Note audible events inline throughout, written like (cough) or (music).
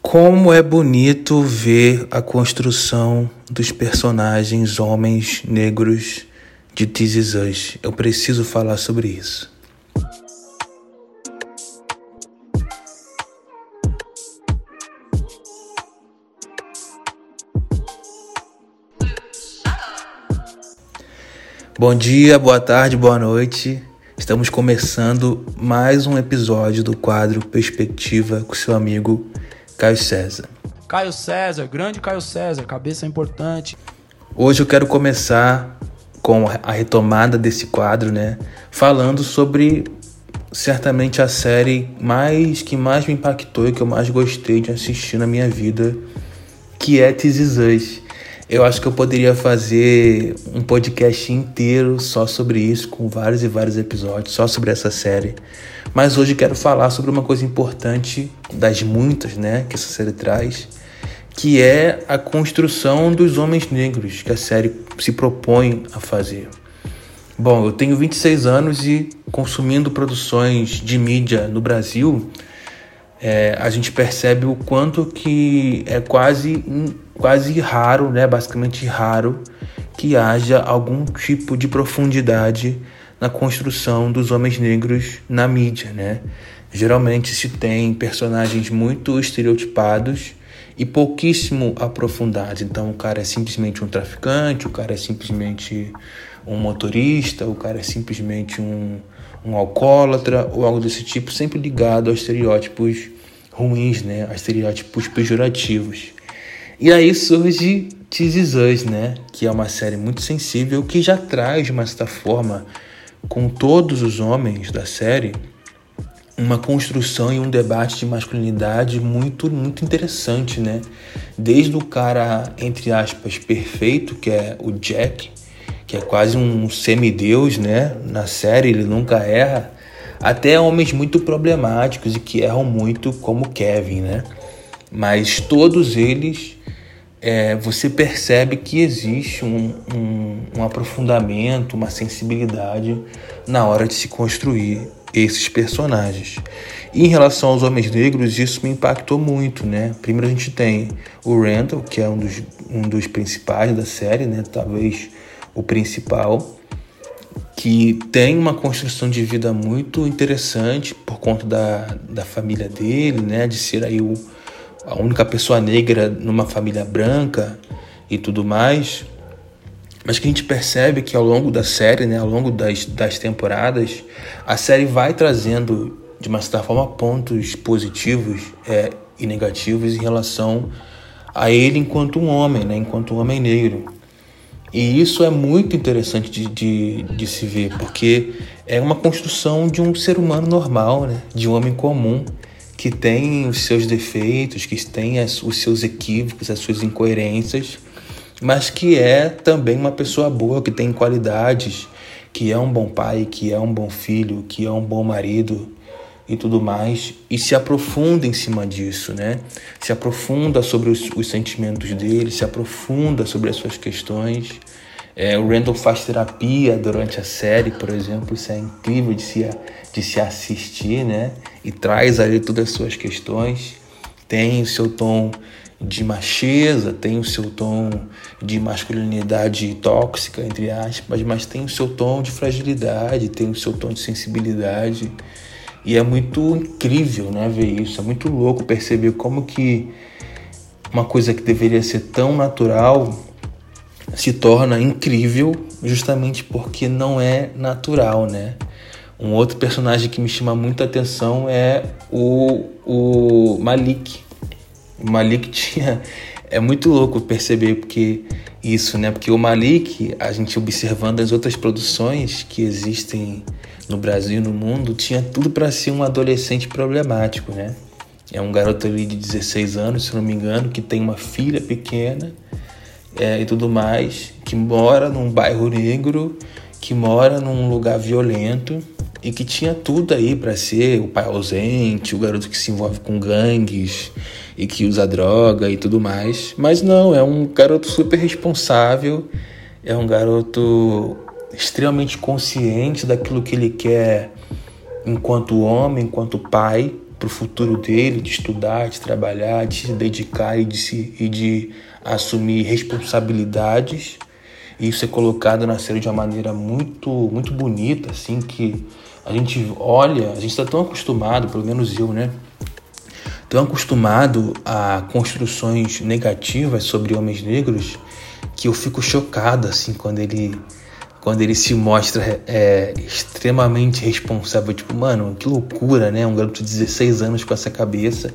Como é bonito ver a construção dos personagens homens negros de This Is Us. Eu preciso falar sobre isso. Bom dia, boa tarde, boa noite. Estamos começando mais um episódio do quadro Perspectiva com seu amigo Caio César. Caio César, grande Caio César, cabeça importante. Hoje eu quero começar com a retomada desse quadro, né? Falando sobre certamente a série mais que mais me impactou e que eu mais gostei de assistir na minha vida, que é This Is Us. Eu acho que eu poderia fazer um podcast inteiro só sobre isso, com vários e vários episódios, só sobre essa série. Mas hoje quero falar sobre uma coisa importante, das muitas, né, que essa série traz, que é a construção dos homens negros que a série se propõe a fazer. Bom, eu tenho 26 anos e consumindo produções de mídia no Brasil, é, a gente percebe o quanto que é quase, quase raro, né, basicamente raro, que haja algum tipo de profundidade na construção dos homens negros na mídia, né? Geralmente se tem personagens muito estereotipados e pouquíssimo aprofundados. Então o cara é simplesmente um traficante, o cara é simplesmente um motorista, o cara é simplesmente um, um alcoólatra ou algo desse tipo, sempre ligado aos estereótipos ruins, né? A estereótipos pejorativos. E aí surge This Is Us, né? Que é uma série muito sensível que já traz, de uma certa forma, com todos os homens da série, uma construção e um debate de masculinidade muito, muito interessante, né? Desde o cara, entre aspas, perfeito, que é o Jack, que é quase um semideus, né? Na série ele nunca erra, até homens muito problemáticos e que erram muito, como Kevin, né? Mas todos eles, é, você percebe que existe um, um, um aprofundamento, uma sensibilidade na hora de se construir esses personagens. E em relação aos homens negros, isso me impactou muito, né? Primeiro a gente tem o Randall, que é um dos, um dos principais da série, né? Talvez o principal que tem uma construção de vida muito interessante por conta da, da família dele, né, de ser aí o, a única pessoa negra numa família branca e tudo mais. Mas que a gente percebe que ao longo da série, né, ao longo das, das temporadas, a série vai trazendo, de uma certa forma, pontos positivos é, e negativos em relação a ele enquanto um homem, né, enquanto um homem negro. E isso é muito interessante de, de, de, se ver, porque é uma construção de um ser humano normal, né? de um homem comum, que tem os seus defeitos, que tem as, os seus equívocos, as suas incoerências, mas que é também uma pessoa boa, que tem qualidades, que é um bom pai, que é um bom filho, que é um bom marido, e tudo mais, e se aprofunda em cima disso, né? Se aprofunda sobre os, os sentimentos dele, se aprofunda sobre as suas questões. É, o Randall faz terapia durante a série, por exemplo, isso é incrível de se, de se assistir, né? E traz ali todas as suas questões. Tem o seu tom de macheza, tem o seu tom de masculinidade tóxica, entre aspas, mas tem o seu tom de fragilidade, tem o seu tom de sensibilidade. E é muito incrível, né, ver isso. É muito louco perceber como que uma coisa que deveria ser tão natural se torna incrível justamente porque não é natural, né? Um outro personagem que me chama muita atenção é o, o Malik. O Malik (laughs) tinha. É muito louco perceber porque isso, né? Porque o Malik, a gente observando as outras produções que existem no Brasil e no mundo, tinha tudo para ser um adolescente problemático, né? É um garoto ali de 16 anos, se não me engano, que tem uma filha pequena é, e tudo mais, que mora num bairro negro, que mora num lugar violento e que tinha tudo aí para ser o pai ausente, o garoto que se envolve com gangues e que usa droga e tudo mais. Mas não, é um garoto super responsável, é um garoto extremamente consciente daquilo que ele quer enquanto homem, enquanto pai, pro futuro dele, de estudar, de trabalhar, de se dedicar e de, se, e de assumir responsabilidades. Isso é colocado na série de uma maneira muito, muito bonita, assim, que a gente olha, a gente está tão acostumado, pelo menos eu, né? Tão acostumado a construções negativas sobre homens negros que eu fico chocado, assim, quando ele quando ele se mostra é, extremamente responsável. Tipo, mano, que loucura, né? Um garoto de 16 anos com essa cabeça.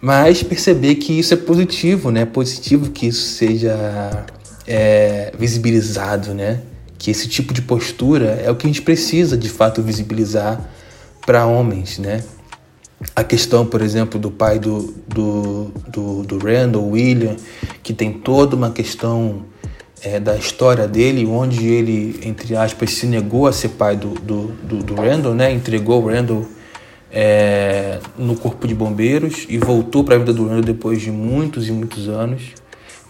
Mas perceber que isso é positivo, né? Positivo que isso seja é, visibilizado, né? Que esse tipo de postura é o que a gente precisa de fato visibilizar para homens, né? A questão, por exemplo, do pai do, do, do, do Randall, William, que tem toda uma questão é, da história dele, onde ele, entre aspas, se negou a ser pai do, do, do, do Randall, né? entregou o Randall é, no corpo de bombeiros e voltou para a vida do Randall depois de muitos e muitos anos.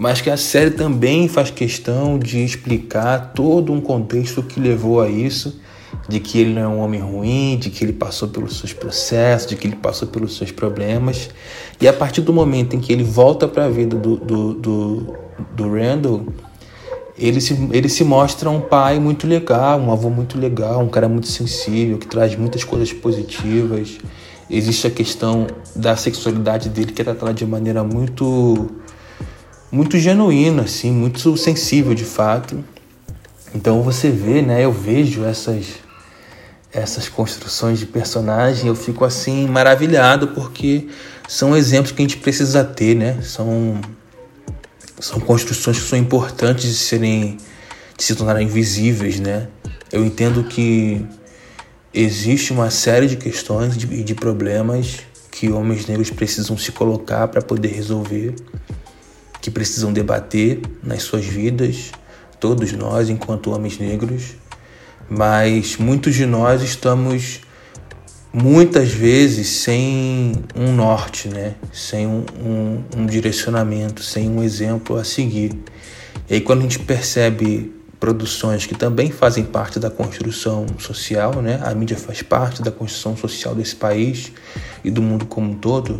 Mas que a série também faz questão de explicar todo um contexto que levou a isso, de que ele não é um homem ruim, de que ele passou pelos seus processos, de que ele passou pelos seus problemas. E a partir do momento em que ele volta para a vida do, do, do, do Randall, ele se, ele se mostra um pai muito legal, um avô muito legal, um cara muito sensível, que traz muitas coisas positivas. Existe a questão da sexualidade dele que é tratada de maneira muito muito genuína, assim, muito sensível de fato. Então você vê, né? Eu vejo essas essas construções de personagem, eu fico assim maravilhado porque são exemplos que a gente precisa ter, né? São são construções que são importantes de serem de se tornarem visíveis, né? Eu entendo que existe uma série de questões e de, de problemas que homens negros precisam se colocar para poder resolver, que precisam debater nas suas vidas, todos nós enquanto homens negros, mas muitos de nós estamos muitas vezes sem um norte, né? sem um, um, um, direcionamento, sem um exemplo a seguir. E aí, quando a gente percebe produções que também fazem parte da construção social, né? a mídia faz parte da construção social desse país e do mundo como um todo.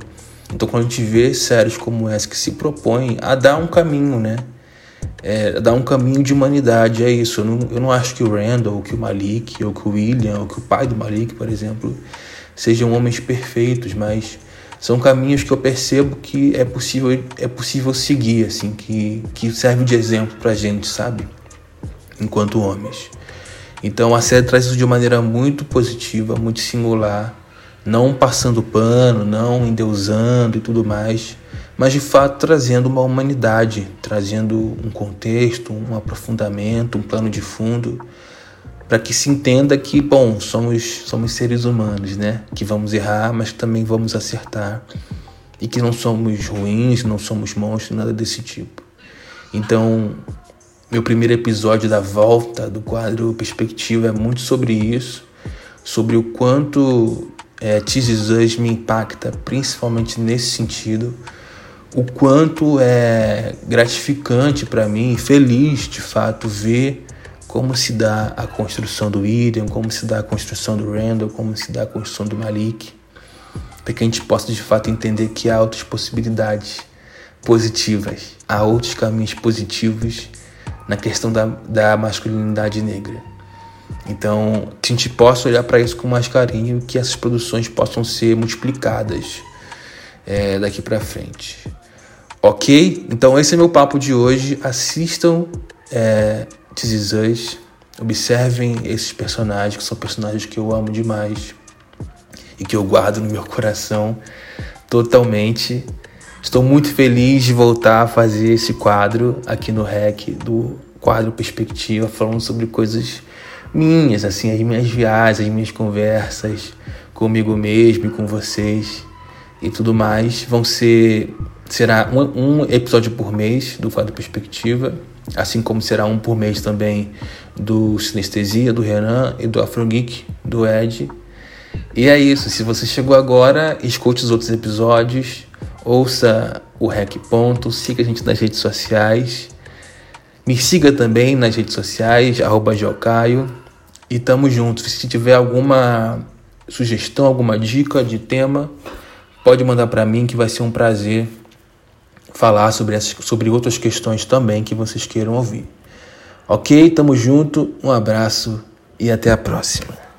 Então, quando a gente vê séries como essa que se propõem a dar um caminho, né? É, dar um caminho de humanidade, é isso. Eu não, eu não acho que o Randall, ou que o Malik, ou que o William, ou que o pai do Malik, por exemplo, sejam homens perfeitos, mas são caminhos que eu percebo que é possível é possível seguir, assim, que, que serve de exemplo pra gente, sabe? Enquanto homens. Então a série traz isso de maneira muito positiva, muito singular, não passando pano, não endeusando e tudo mais, mas de fato trazendo uma humanidade, trazendo um contexto, um aprofundamento, um plano de fundo para que se entenda que, bom, somos, somos seres humanos, né? Que vamos errar, mas também vamos acertar. E que não somos ruins, não somos monstros, nada desse tipo. Então, meu primeiro episódio da volta do quadro Perspectiva é muito sobre isso, sobre o quanto é, This me impacta, principalmente nesse sentido, o quanto é gratificante para mim, feliz de fato, ver como se dá a construção do William, como se dá a construção do Randall, como se dá a construção do Malik, para que a gente possa de fato entender que há outras possibilidades positivas, há outros caminhos positivos na questão da, da masculinidade negra. Então, a gente possa olhar para isso com mais carinho que essas produções possam ser multiplicadas é, daqui para frente. Ok? Então, esse é meu papo de hoje. Assistam é, This Is Observem esses personagens, que são personagens que eu amo demais e que eu guardo no meu coração totalmente. Estou muito feliz de voltar a fazer esse quadro aqui no REC, do quadro Perspectiva, falando sobre coisas minhas, assim, as minhas viagens, as minhas conversas comigo mesmo e com vocês e tudo mais. Vão ser. Será um, um episódio por mês do quadro Perspectiva assim como será um por mês também do Sinestesia, do Renan e do Afrogeek, do Ed. E é isso, se você chegou agora, escute os outros episódios, ouça o Rec Ponto, siga a gente nas redes sociais, me siga também nas redes sociais, arroba e tamo junto. Se tiver alguma sugestão, alguma dica de tema, pode mandar para mim que vai ser um prazer falar sobre, essas, sobre outras questões também que vocês queiram ouvir. Ok? Tamo junto, um abraço e até a próxima.